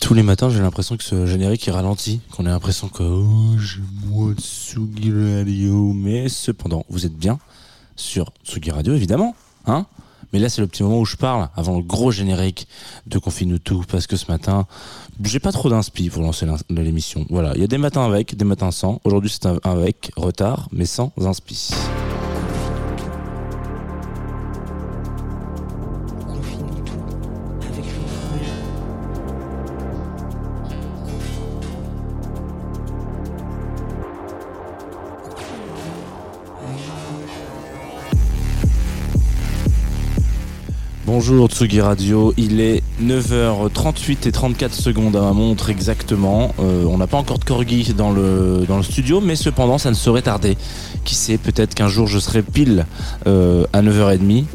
Tous les matins, j'ai l'impression que ce générique est ralenti, qu'on a l'impression que oh, Radio, mais cependant, vous êtes bien sur Tsugi Radio, évidemment, hein Mais là, c'est le petit moment où je parle, avant le gros générique de Confine tout, parce que ce matin, j'ai pas trop d'inspi pour lancer l'émission. Voilà, il y a des matins avec, des matins sans. Aujourd'hui, c'est un avec, retard, mais sans inspi. Bonjour Tsugi Radio, il est 9h38 et 34 secondes à ma montre exactement. Euh, on n'a pas encore de corgi dans le, dans le studio, mais cependant ça ne saurait tarder. Qui sait, peut-être qu'un jour je serai pile euh, à 9h30.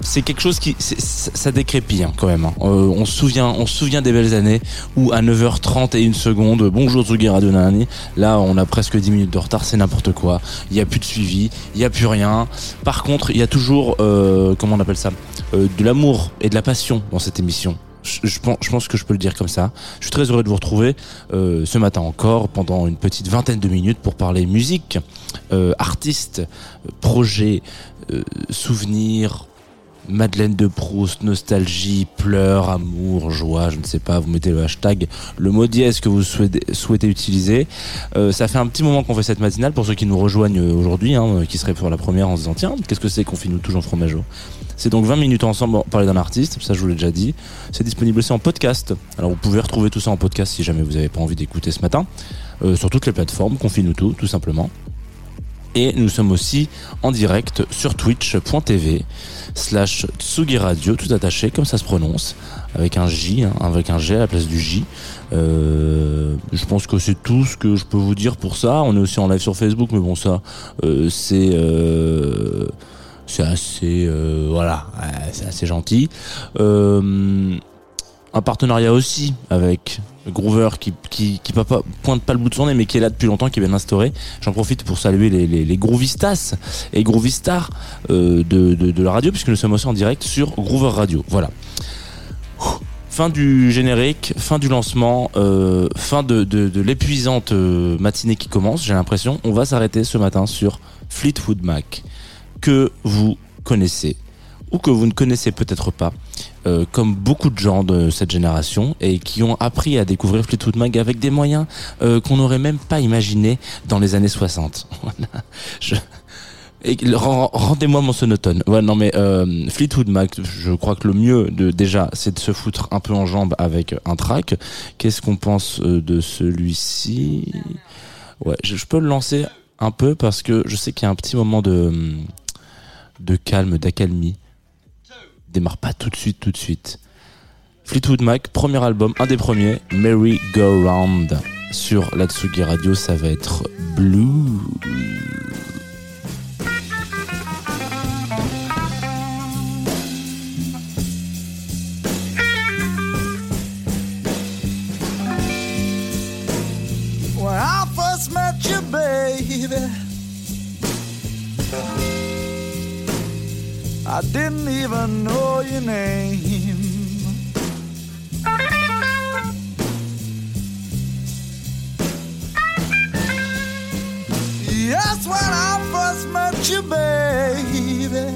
C'est quelque chose qui, ça décrépit hein, quand même. hein. Euh, on se souvient, on souvient des belles années où à 9h30 et une seconde, bonjour Tsugi Radio Nanani. Là, on a presque 10 minutes de retard, c'est n'importe quoi. Il n'y a plus de suivi, il n'y a plus rien. Par contre, il y a toujours, euh, comment on appelle ça, euh, de l'amour et de la passion dans cette émission. Je, pense, que je peux le dire comme ça. Je suis très heureux de vous retrouver euh, ce matin encore pendant une petite vingtaine de minutes pour parler musique, euh, artistes, projets, souvenirs, Madeleine de Proust, nostalgie, pleurs, amour, joie, je ne sais pas, vous mettez le hashtag, le mot dièse que vous souhaitez, utiliser. Euh, ça fait un petit moment qu'on fait cette matinale, pour ceux qui nous rejoignent aujourd'hui, hein, euh, qui seraient pour la première en se disant, tiens, qu'est-ce que c'est qu'on fait nous toujours fromageau? C'est donc 20 minutes ensemble pour parler d'un artiste, ça je vous l'ai déjà dit. C'est disponible aussi en podcast. Alors vous pouvez retrouver tout ça en podcast si jamais vous n'avez pas envie d'écouter ce matin, euh, sur toutes les plateformes, confine tout, tout simplement. Et nous sommes aussi en direct sur twitch.tv slash Tsugi Radio, tout attaché comme ça se prononce, avec un J, hein, avec un G à la place du J. Euh, je pense que c'est tout ce que je peux vous dire pour ça. On est aussi en live sur Facebook, mais bon ça, euh, c'est euh, c'est assez voilà, c'est assez gentil. Un partenariat aussi avec Groover qui qui pointe pas le bout de son nez mais qui est là depuis longtemps qui est bien. J'en profite pour saluer les les, Groovistas et Groovistar euh, de, de la radio puisque nous sommes aussi en direct sur Groover Radio. Voilà. Fin du générique, fin du lancement, euh, fin de, de, de l'épuisante euh, matinée qui commence, j'ai l'impression. On va s'arrêter ce matin sur Fleetwood Mac, que vous connaissez ou que vous ne connaissez peut-être pas, euh, comme beaucoup de gens de cette génération, et qui ont appris à découvrir Fleetwood Mac avec des moyens euh, qu'on n'aurait même pas imaginé dans les années 60. Voilà. Je... Et le- ren- rendez-moi mon sonotone. Non mais euh, Fleetwood Mac, je crois que le mieux déjà, c'est de se foutre un peu en jambe avec un track. Qu'est-ce qu'on pense de celui-ci? Je peux le lancer un peu parce que je sais qu'il y a un petit moment de de calme, d'accalmie. Démarre pas tout de suite, tout de suite. Fleetwood Mac, premier album, un des premiers, Merry Go Round. Sur la Tsugi Radio, ça va être Blue. When I first met baby, I didn't even know your name. Yes, when I first met you, baby,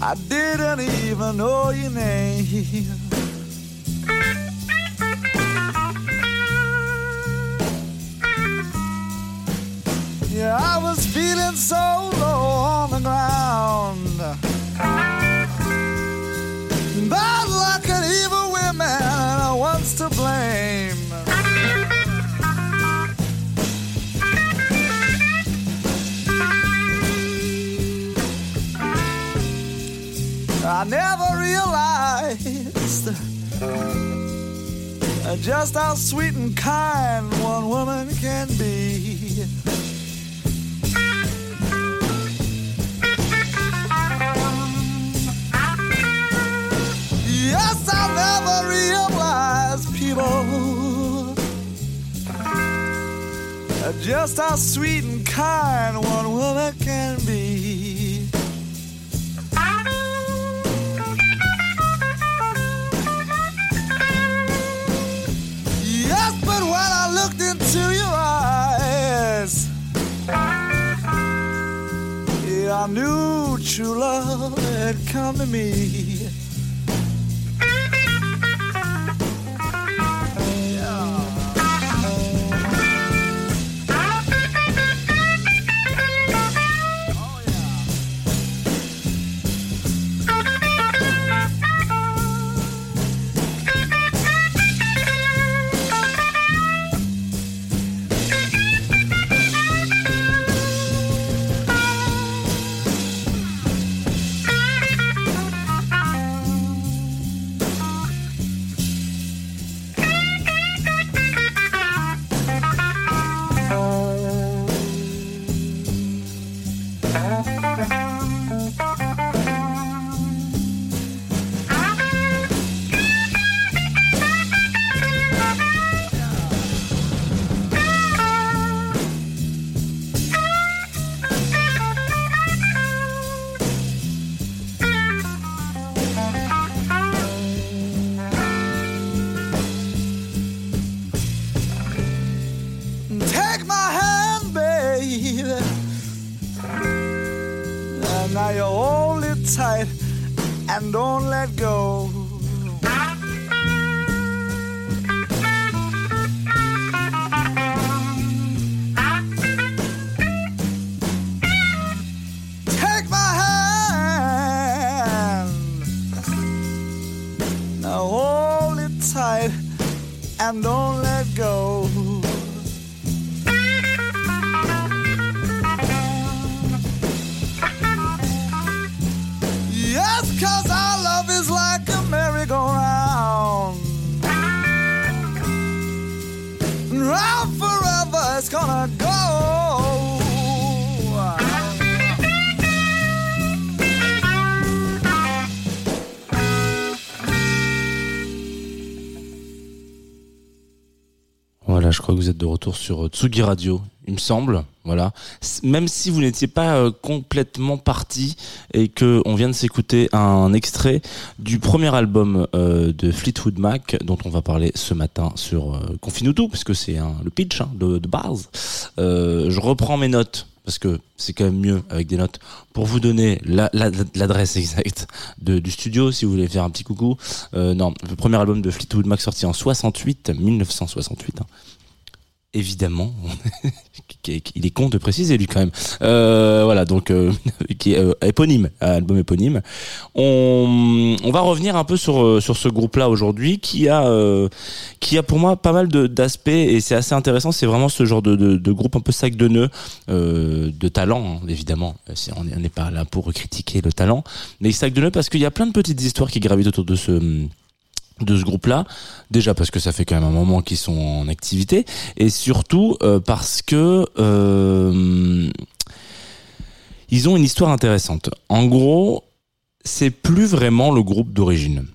I didn't even know your name. Yeah, I was feeling so low on the ground. Bad luck and evil women, I was to blame. I never realized just how sweet and kind one woman can be. Just how sweet and kind one woman can be. Yes, but when I looked into your eyes, yeah, I knew true love had come to me. Vous êtes de retour sur euh, Tsugi Radio, il me semble. Voilà. Même si vous n'étiez pas euh, complètement parti et que on vient de s'écouter un extrait du premier album euh, de Fleetwood Mac dont on va parler ce matin sur euh, Confine-nous tout parce que c'est le pitch hein, de, de base. Je reprends mes notes parce que c'est quand même mieux avec des notes pour vous donner la- la- l'adresse exacte du studio si vous voulez faire un petit coucou. Non, le premier album de Fleetwood Mac sorti en 68, 1968. hein. Évidemment, il est con de préciser lui quand même. Euh, voilà, donc euh, qui est euh, éponyme, album éponyme. On, va revenir un peu sur euh, sur ce groupe-là aujourd'hui, qui a euh, qui a pour moi pas mal d'aspects et c'est assez intéressant. C'est vraiment ce genre de, de, groupe un peu sac de nœuds, de talent hein, évidemment. On n'est pas là pour critiquer le talent, mais sac de nœuds parce qu'il y a plein de petites histoires qui gravitent autour de ce de ce groupe-là. Déjà parce que ça fait quand même un moment qu'ils sont en activité, et surtout euh, parce que euh, ils ont une histoire intéressante. En gros, c'est plus vraiment le groupe d'origine.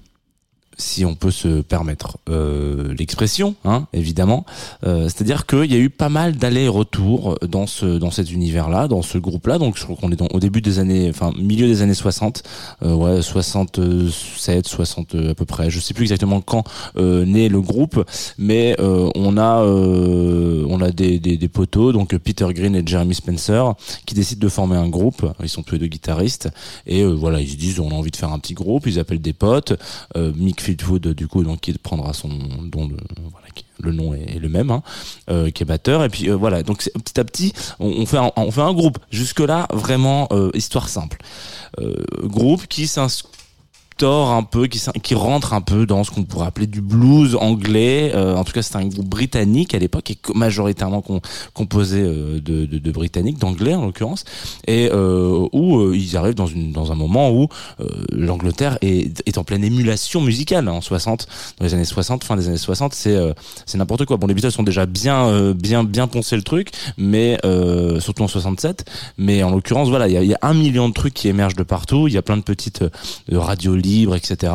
Si on peut se permettre euh, l'expression, hein, évidemment. Euh, C'est-à-dire qu'il y a eu pas mal d'allers-retours dans ce dans cet univers-là, dans ce groupe-là. Donc je crois qu'on est dans, au début des années, enfin milieu des années 60, euh, ouais 67, 60 euh, à peu près. Je sais plus exactement quand euh, naît le groupe, mais euh, on a on a des, des, des poteaux, donc Peter Green et Jeremy Spencer, qui décident de former un groupe. Ils sont tous les deux guitaristes et voilà, ils se disent on a envie de faire un petit groupe. Ils appellent des potes. Mick Fleetwood, du coup, donc qui prendra son don de voilà, le nom est, le même, hein, euh, qui est batteur. Et puis euh, voilà, donc petit à petit, on, fait un, on fait un groupe. Jusque là, vraiment euh, histoire simple. Euh, groupe qui un peu, qui, rentre un peu dans ce qu'on pourrait appeler du blues anglais. Euh, en tout cas, c'est un groupe britannique à l'époque et majoritairement com- composé euh, de, de, de britanniques, d'anglais en l'occurrence, et euh, où euh, ils arrivent dans, une, dans un moment où euh, l'Angleterre est, est en pleine émulation musicale. hein, En 60, dans les années 60, fin des années 60, c'est c'est n'importe quoi. Bon, les Beatles sont déjà bien bien bien poncé le truc, mais surtout en 67. Mais en l'occurrence, voilà, il y a, y a un million de trucs qui émergent de partout. Il y a plein de petites radios libres, etc.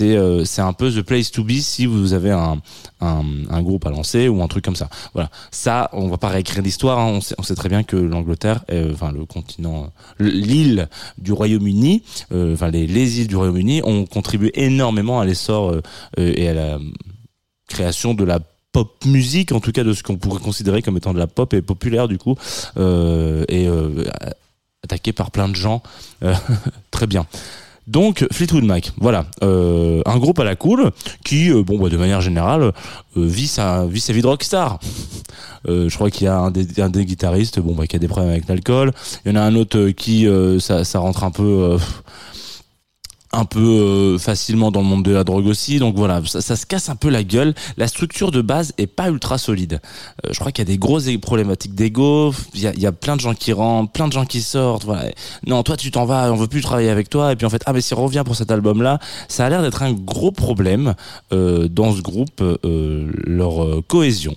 Euh, c'est un peu the place to be si vous avez un, groupe à lancer ou un truc comme ça. Voilà, ça, on va pas réécrire l'histoire. hein. On, sait, très bien que l'Angleterre, euh, enfin le continent, euh, l'île du Royaume-Uni, enfin les, les îles du Royaume-Uni ont contribué énormément à l'essor et à la création de la pop musique, en tout cas de ce qu'on pourrait considérer comme étant de la pop et populaire du coup, et euh, attaqué par plein de gens. Très bien. Donc Fleetwood Mac, voilà, euh, un groupe à la cool qui, euh, bon, bah, de manière générale, euh, vit sa vit sa vie de rockstar. Euh, je crois qu'il y a un des, un des guitaristes, bon, bah, qui a des problèmes avec l'alcool. Il y en a un autre qui, euh, ça, ça rentre un peu. Un peu euh, facilement dans le monde de la drogue aussi. Donc voilà ça, se casse un peu la gueule. La structure de base est pas ultra solide. Euh, je crois qu'il y a des grosses problématiques d'ego. Il y a, plein de gens qui rentrent plein de gens qui sortent. Voilà. Non toi tu t'en vas on veut plus travailler avec toi. Et puis en fait ah mais si revient pour cet album là ça a l'air d'être un gros problème euh, dans ce groupe leur cohésion.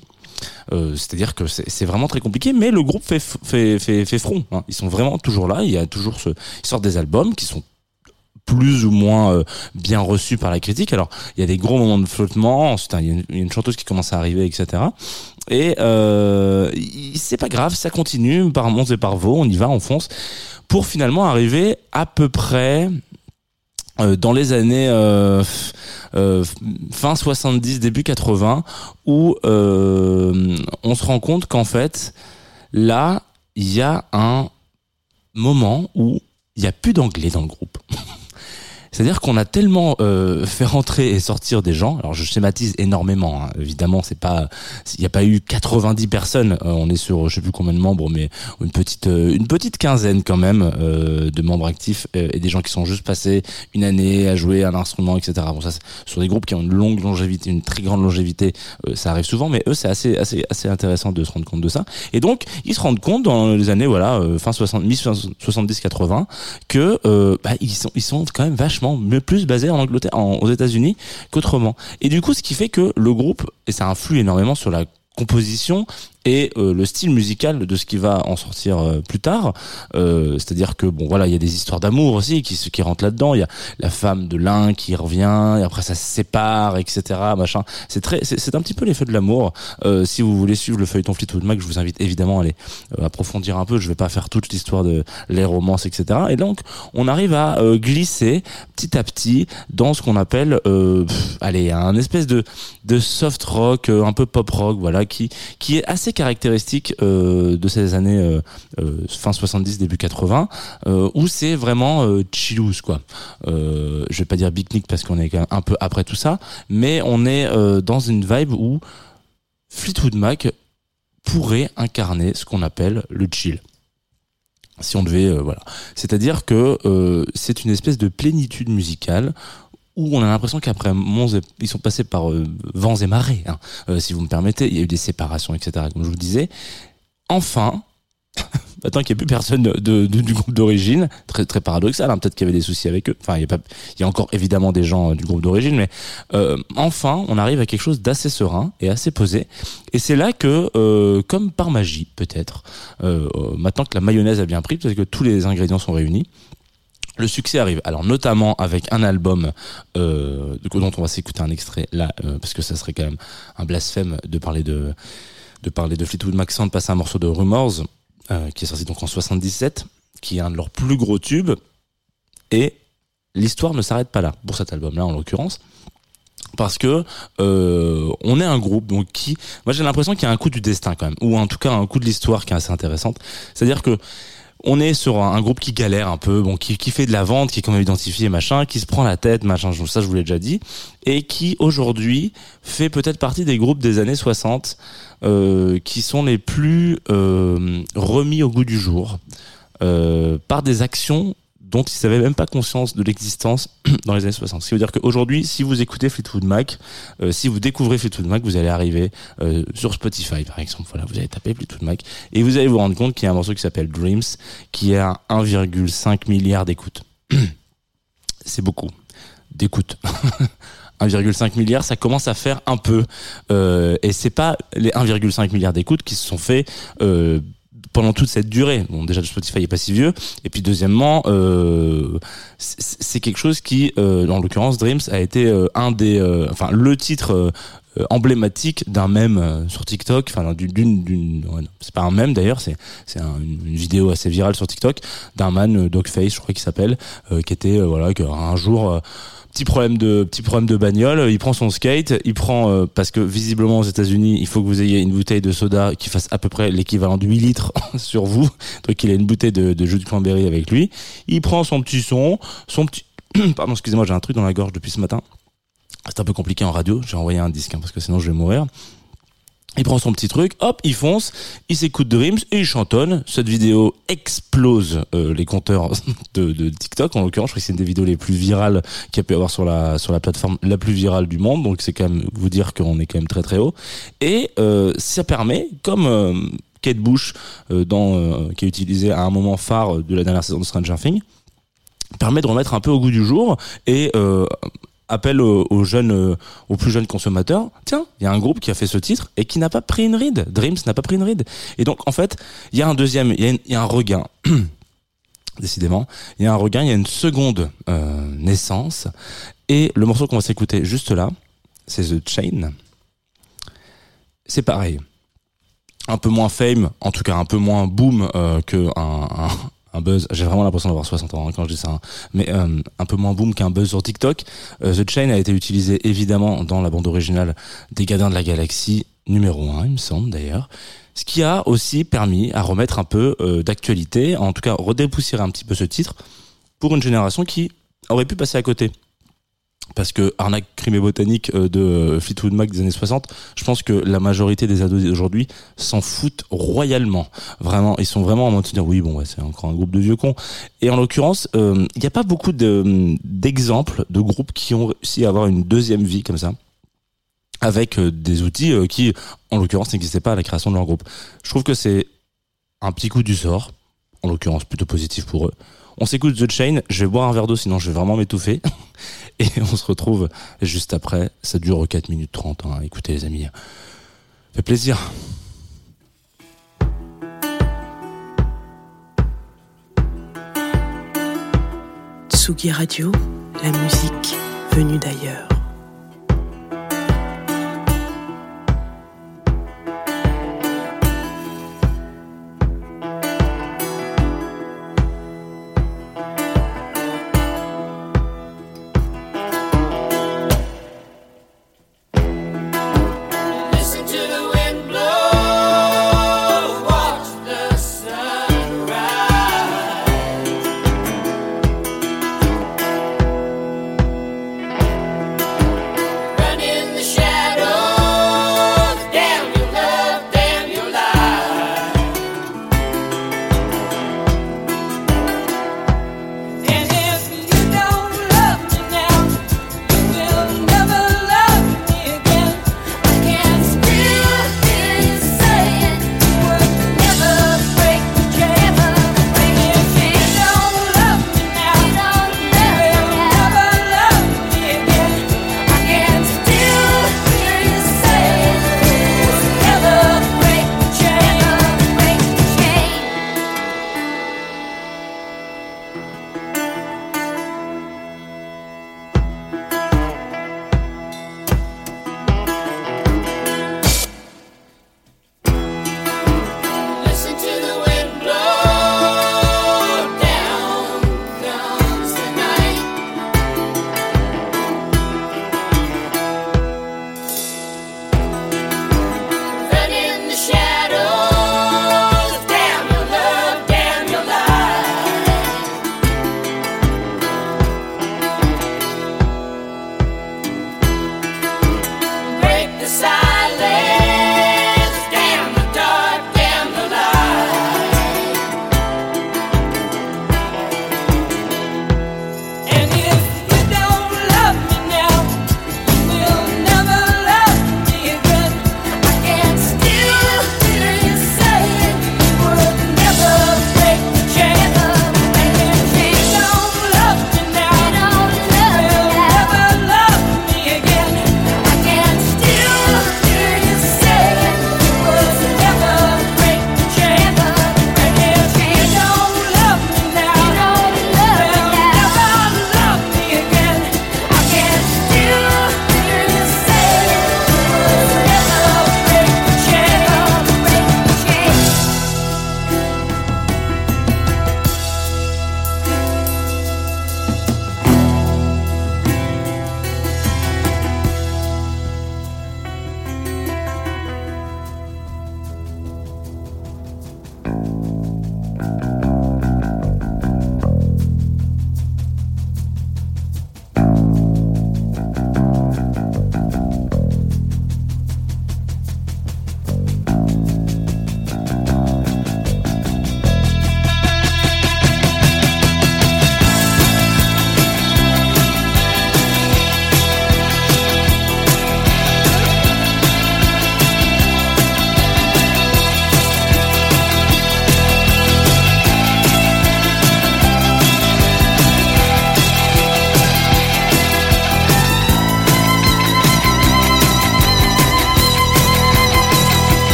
C'est-à-dire que c'est vraiment très compliqué, mais le groupe fait, fait, fait front. hein. Ils sont vraiment toujours là. Il y a toujours ce, ils sortent des albums qui sont plus ou moins euh, bien reçus par la critique. Alors, il y a des gros moments de flottement. Ensuite, il y a une, il y a une chanteuse qui commence à arriver, etc. Et euh, c'est pas grave, ça continue par monts et par vaux. On y va, on fonce pour finalement arriver à peu près euh, dans les années euh, euh, fin 70, début 80, où euh, on se rend compte qu'en fait, là, il y a un moment où il n'y a plus d'anglais dans le groupe. C'est-à-dire qu'on a tellement euh, fait rentrer et sortir des gens. Alors je schématise énormément. hein. Évidemment, c'est pas, il n'y a pas eu 90 personnes. Euh, on est sur, je sais plus combien de membres, mais une petite, euh, une petite quinzaine quand même euh, de membres actifs et des gens qui sont juste passés une année à jouer un instrument, etc. Bon, ça, sur des groupes qui ont une longue longévité, une très grande longévité, ça arrive souvent. Mais eux, c'est assez, assez, assez intéressant de se rendre compte de ça. Et donc, ils se rendent compte dans les années, voilà, fin 60, 70-80, que euh, bah, ils sont, ils sont quand même vachement mieux plus basés en Angleterre, en- aux États-Unis qu'autrement. Et du coup, ce qui fait que le groupe, et ça influe énormément sur la composition et euh, le style musical de ce qui va en sortir euh, plus tard. Euh, C'est-à-dire que bon voilà, il y a des histoires d'amour aussi qui qui rentrent là-dedans. Il y a la femme de l'un qui revient et après ça se sépare, etc. Machin. C'est très, c'est un petit peu l'effet de l'amour. Euh, si vous voulez suivre le feuilleton Fleetwood Mac, je vous invite évidemment à aller euh, approfondir un peu. Je vais pas faire toute l'histoire de les romances, etc. Et donc on arrive à euh, glisser petit à petit dans ce qu'on appelle, pff, allez, un espèce de de soft rock, un peu pop rock, voilà, qui qui est assez caractéristique euh, de ces années euh, euh, fin 70 début 80 euh, où c'est vraiment euh, chillous quoi. Je vais pas dire picnic parce qu'on est un peu après tout ça, mais on est dans une vibe où Fleetwood Mac pourrait incarner ce qu'on appelle le chill. Si on devait voilà, c'est-à-dire que euh, c'est une espèce de plénitude musicale où on a l'impression qu'après Mons, ils sont passés par euh, vents et marées, hein, euh, si vous me permettez. Il y a eu des séparations, etc. Comme je vous disais. Enfin, maintenant qu'il n'y a plus personne du groupe d'origine, très très paradoxal. hein, Peut-être qu'il y avait des soucis avec eux. Enfin, il y a y a encore évidemment des gens euh, du groupe d'origine, mais enfin, on arrive à quelque chose d'assez serein et assez posé. Et c'est là que, comme par magie, peut-être, maintenant que la mayonnaise a bien pris, parce que tous les ingrédients sont réunis le succès arrive. Alors notamment avec un album euh, dont on va s'écouter un extrait là, euh, parce que ça serait quand même un blasphème de parler de de parler de Fleetwood Mac sans de passer un morceau de Rumors, euh, qui est sorti donc en 77, qui est un de leurs plus gros tubes. Et l'histoire ne s'arrête pas là pour cet album-là en l'occurrence. Parce que euh, on est un groupe donc qui, moi j'ai l'impression qu'il y a un coup du destin quand même, ou en tout cas un coup de l'histoire qui est assez intéressante. C'est-à-dire que on est sur un, groupe qui galère un peu, qui fait de la vente, qui est quand même identifié, machin, qui se prend la tête, machin, ça je vous l'ai déjà dit, et qui aujourd'hui fait peut-être partie des groupes des années 60 euh, qui sont les plus euh, remis au goût du jour euh, par des actions dont ils n'avaient même pas conscience de l'existence dans les années 60. Ce qui veut dire qu'aujourd'hui, si vous écoutez Fleetwood Mac, euh, si vous découvrez Fleetwood Mac, vous allez arriver euh, sur Spotify, par exemple. Voilà, vous allez taper Fleetwood Mac et vous allez vous rendre compte qu'il y a un morceau qui s'appelle Dreams, qui a 1,5 milliard d'écoutes. C'est beaucoup d'écoutes. 1,5 milliard, ça commence à faire un peu. Euh, et c'est pas les 1,5 milliard d'écoutes qui se sont faits euh, pendant toute cette durée. Bon, déjà, Spotify est pas si vieux. Et puis, deuxièmement, euh, c'est quelque chose qui, euh, en l'occurrence, Dreams a été euh, un des, euh, enfin, le titre euh, emblématique d'un mème sur TikTok. Enfin, d'une, d'une, c'est pas un mème d'ailleurs, c'est c'est un- une, vidéo assez virale sur TikTok d'un man Dogface, je crois qu'il s'appelle, euh, qui était voilà, que un jour. euh, Petit problème de bagnole, il prend son skate, il prend euh, parce que visiblement aux États-Unis, il faut que vous ayez une bouteille de soda qui fasse à peu près l'équivalent de 8 litres sur vous. Donc il a une bouteille de, de jus de cranberry avec lui. Il prend son petit son, son petit pardon, excusez-moi, j'ai un truc dans la gorge depuis ce matin. C'est un peu compliqué en radio, j'ai envoyé un disque hein, parce que sinon je vais mourir. Il prend son petit truc, hop, il fonce, il s'écoute Dreams et il chantonne. Cette vidéo explose euh, les compteurs de, de TikTok. En l'occurrence, je crois que c'est une des vidéos les plus virales qu'il y a pu avoir sur la sur la plateforme la plus virale du monde. Donc c'est quand même vous dire qu'on est quand même très très haut. Et euh, ça permet, comme euh, Kate Bush euh, dans euh, qui est utilisé à un moment phare de la dernière saison de Stranger Things, permet de remettre un peu au goût du jour et appelle aux, jeunes, euh, aux plus jeunes consommateurs. Tiens, il y a un groupe qui a fait ce titre et qui n'a pas pris une ride. Dreams n'a pas pris une ride. Et donc en fait, il y a un deuxième, il y a un regain. Décidément, il y a un regain, il y a une seconde euh, naissance. Et le morceau qu'on va s'écouter juste là, c'est The Chain. C'est pareil. Un peu moins fame, en tout cas un peu moins boom euh, que un, un, buzz. J'ai vraiment l'impression d'avoir 60 ans hein, quand je dis ça. hein. Mais euh, un peu moins boom qu'un buzz sur TikTok. Euh, The Chain a été utilisé évidemment dans la bande originale des Gardiens de la Galaxie numéro 1, il me semble d'ailleurs. Ce qui a aussi permis à remettre un peu euh, d'actualité, en tout cas redépoussiérer un petit peu ce titre pour une génération qui aurait pu passer à côté. Parce que Arnaque Crime Botanique euh, de euh, Fleetwood Mac des années 60, je pense que la majorité des ados d'aujourd'hui s'en foutent royalement. Vraiment, ils sont vraiment en mode de dire oui, bon, c'est encore un groupe de vieux cons. Et en l'occurrence, euh, il n'y a pas beaucoup de- d'exemples de groupes qui ont réussi à avoir une deuxième vie comme ça avec euh, des outils euh, qui, en l'occurrence, n'existaient pas à la création de leur groupe. Je trouve que c'est un petit coup du sort, en l'occurrence plutôt positif pour eux. On s'écoute The Chain, je vais boire un verre d'eau sinon je vais vraiment m'étouffer. Et on se retrouve juste après, ça dure 4 minutes 30, hein. écoutez les amis, fait plaisir. Tsugi Radio, la musique venue d'ailleurs.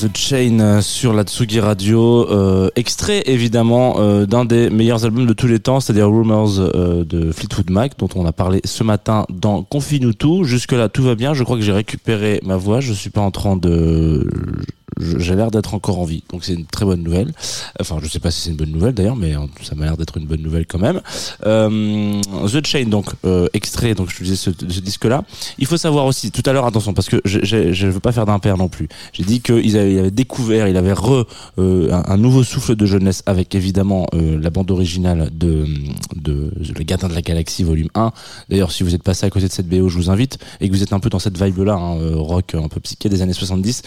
The Chain euh, sur la Tsugi Radio, euh, extrait évidemment euh, d'un des meilleurs albums de tous les temps, c'est-à-dire Rumors de Fleetwood Mac, dont on a parlé ce matin dans Confine tout. Jusque là, tout va bien. Je crois que j'ai récupéré ma voix. Je suis pas en train de j'ai l'air d'être encore en vie, donc c'est une très bonne nouvelle. Enfin, je sais pas si c'est une bonne nouvelle d'ailleurs, mais ça m'a l'air d'être une bonne nouvelle quand même. Euh, The Chain, donc euh, extrait, donc je te disais ce, ce disque-là. Il faut savoir aussi, tout à l'heure, attention, parce que je, je veux pas faire d'impair non plus. J'ai dit qu'il avait, il avait découvert, il avait re euh, un, nouveau souffle de jeunesse avec évidemment euh, la bande originale de, de, Gardiens de la Galaxie volume 1. D'ailleurs, si vous êtes passé à côté de cette BO, je vous invite et que vous êtes un peu dans cette vibe-là, hein, euh, rock un peu psyché des années 70.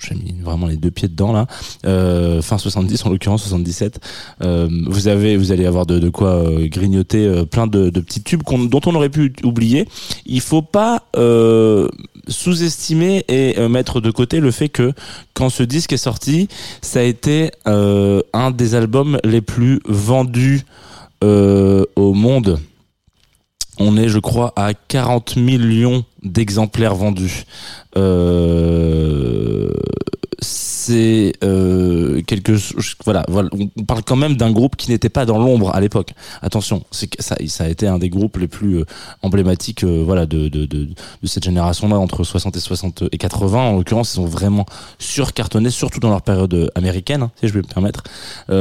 J'ai mis vraiment les deux pieds dedans là. Euh, fin 70 en l'occurrence 77. Euh, vous avez, vous allez avoir de, quoi euh, grignoter plein de, petits tubes dont on aurait pu oublier. Il faut pas sous-estimer et mettre de côté le fait que quand ce disque est sorti, ça a été un des albums les plus vendus au monde. On est, je crois, à 40 millions d'exemplaires vendus. Euh, c'est euh, quelque. Voilà, voilà, on parle quand même d'un groupe qui n'était pas dans l'ombre à l'époque. Attention, c'est ça, ça a été un des groupes les plus euh, emblématiques, euh, voilà, de, de, de, cette génération-là entre 60 et 60 et 80. En l'occurrence, ils ont vraiment surcartonné, surtout dans leur période américaine, hein, si je vais me permettre.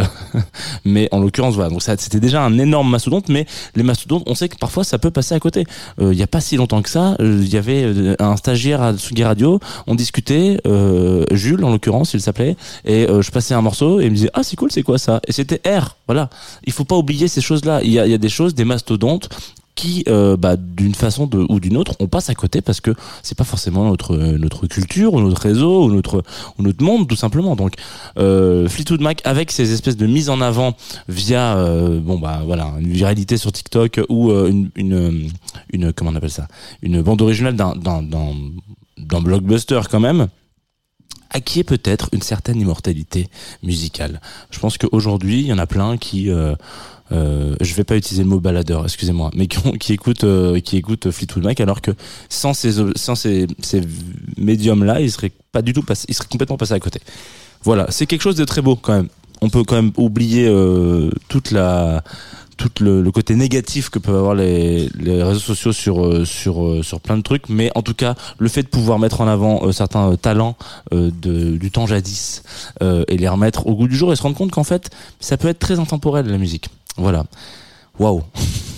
Mais en l'occurrence, voilà. Donc c'était déjà un énorme mastodonte, mais les mastodontes, on sait que parfois ça peut passer à côté. Il y a pas si longtemps que ça, il y avait un stagiaire à Tsugi On discutait, euh, Jules en l'occurrence, il s'appelait, et euh, je passais un morceau et il me disait ah c'est cool, c'est quoi ça? Et c'était R, voilà. Il faut pas oublier ces choses-là. Il y a, des choses, des mastodontes qui, euh, bah, d'une façon ou d'une autre, on passe à côté parce que c'est pas forcément notre notre culture ou notre réseau ou notre notre monde tout simplement. Donc Fleetwood Mac avec ces espèces de mise en avant via bon bah voilà une viralité sur TikTok ou une, une comment on appelle ça? Une bande originale d'un d'un blockbuster quand même acquiert peut-être une certaine immortalité musicale. Je pense qu'aujourd'hui, il y en a plein qui euh, euh, je vais pas utiliser le mot baladeur, excusez-moi, mais qui, qui écoutent euh, qui Fleetwood Mac alors que sans ces sans ces, ces médiums là, ils seraient pas du tout ils seraient complètement passés à côté. Voilà, c'est quelque chose de très beau quand même. On peut quand même oublier euh, toute la tout le, côté négatif que peuvent avoir les, réseaux sociaux sur euh, sur euh, sur plein de trucs, mais en tout cas le fait de pouvoir mettre en avant euh, certains talents de, du temps jadis et les remettre au goût du jour et se rendre compte qu'en fait ça peut être très intemporel la musique. Voilà. Waouh.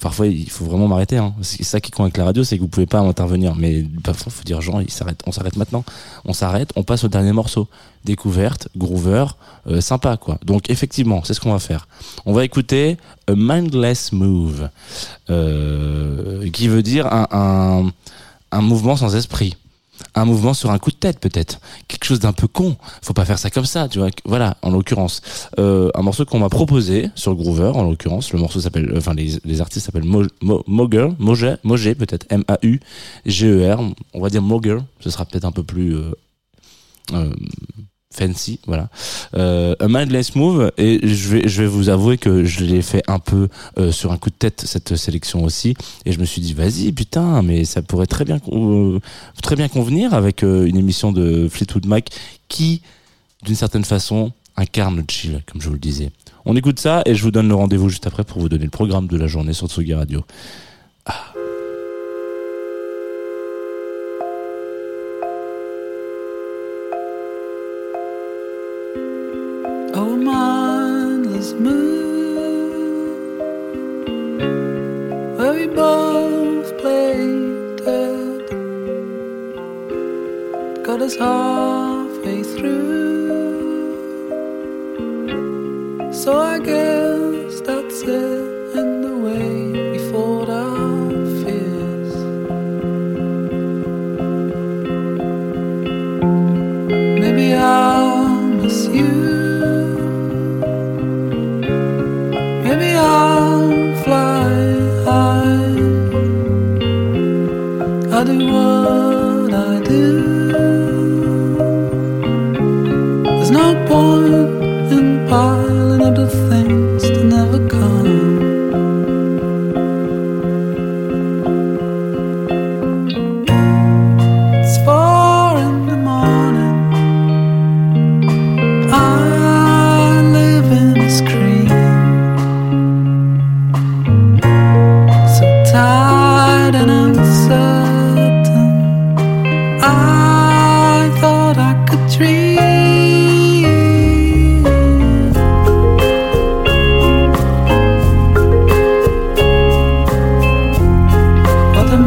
Parfois, il faut vraiment m'arrêter. Hein. C'est ça qui con avec la radio, c'est que vous pouvez pas intervenir. Mais parfois, faut dire, Jean, il s'arrête. On s'arrête maintenant. On s'arrête. On passe au dernier morceau. Découverte, groover, euh, sympa quoi. Donc effectivement, c'est ce qu'on va faire. On va écouter a mindless move, euh, qui veut dire un, un mouvement sans esprit un mouvement sur un coup de tête peut-être. Quelque chose d'un peu con. Faut pas faire ça comme ça tu vois. Voilà en l'occurrence. Euh, un morceau qu'on m'a proposé sur Groover en l'occurrence. Le morceau s'appelle enfin les, les artistes s'appellent Mo, Mo, Moger Moger Moger peut-être. M A U G E R. On va dire Moger ce sera peut-être un peu plus euh, euh, fancy voilà. Euh, a mindless move et je vais je vais vous avouer que je l'ai fait un peu euh, sur un coup de tête cette sélection aussi et je me suis dit vas-y putain mais ça pourrait très bien euh, très bien convenir avec euh, une émission de Fleetwood Mac qui d'une certaine façon incarne le chill comme je vous le disais. On écoute ça et je vous donne le rendez-vous juste après pour vous donner le programme de la journée sur Tsugi Radio. Oh, move where we both played dead. Got us halfway through, so I guess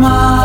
my